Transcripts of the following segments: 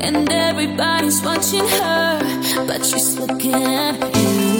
And everybody's watching her, but she's looking at you.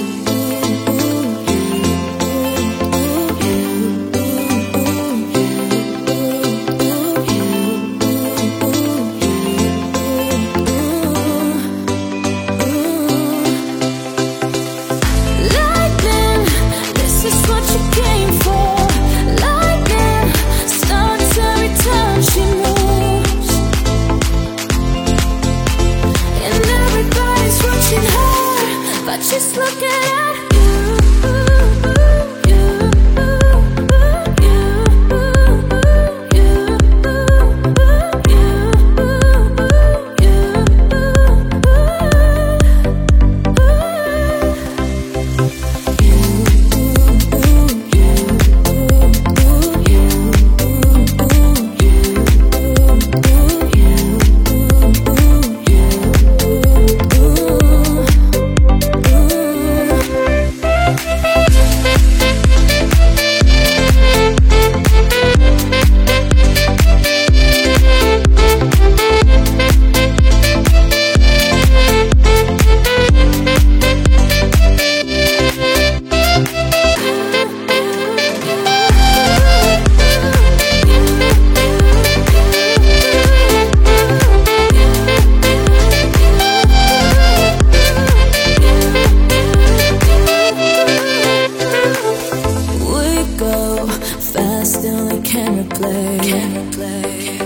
play.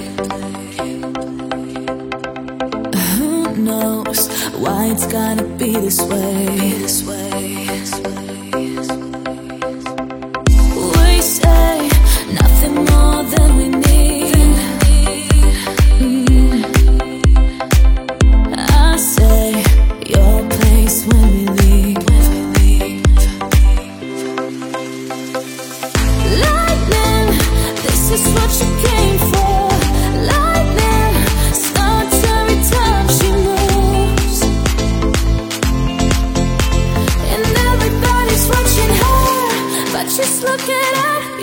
Who knows why it's gotta be this way? This way. just looking at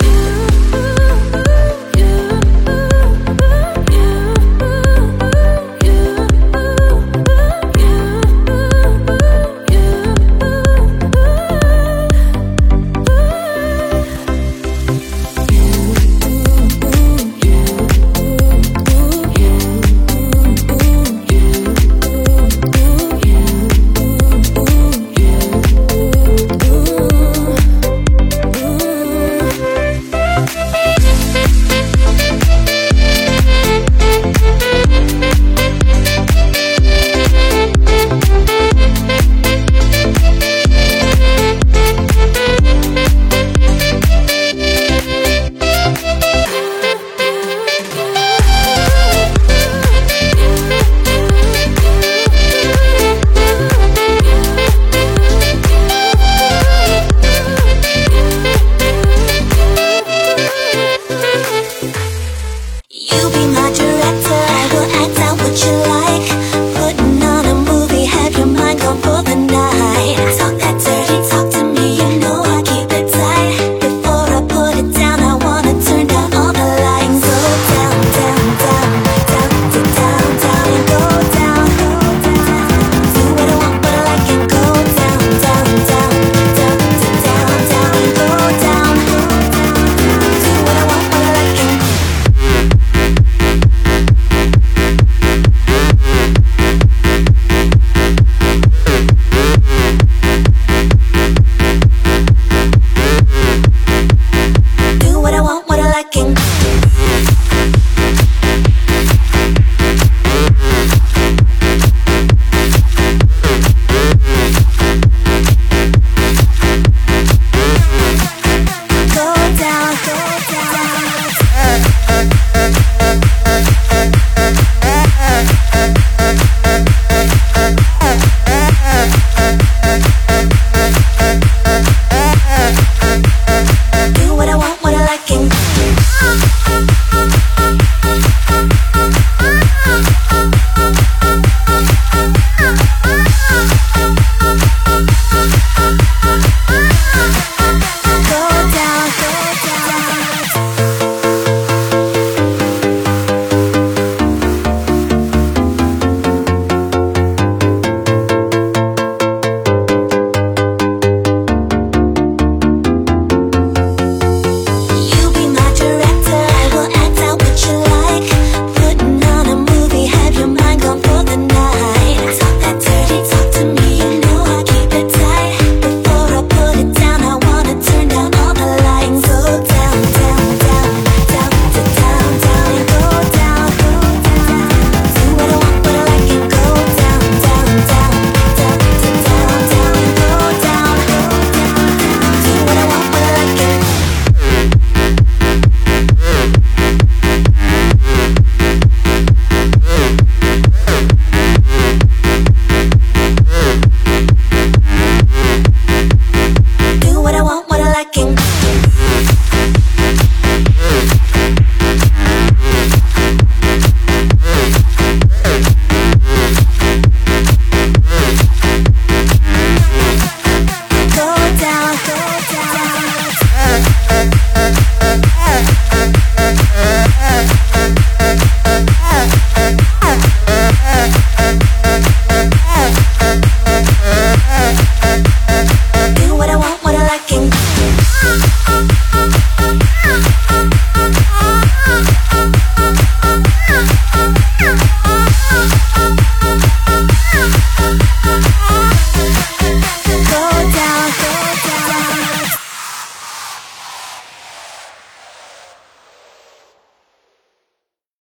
Thank you.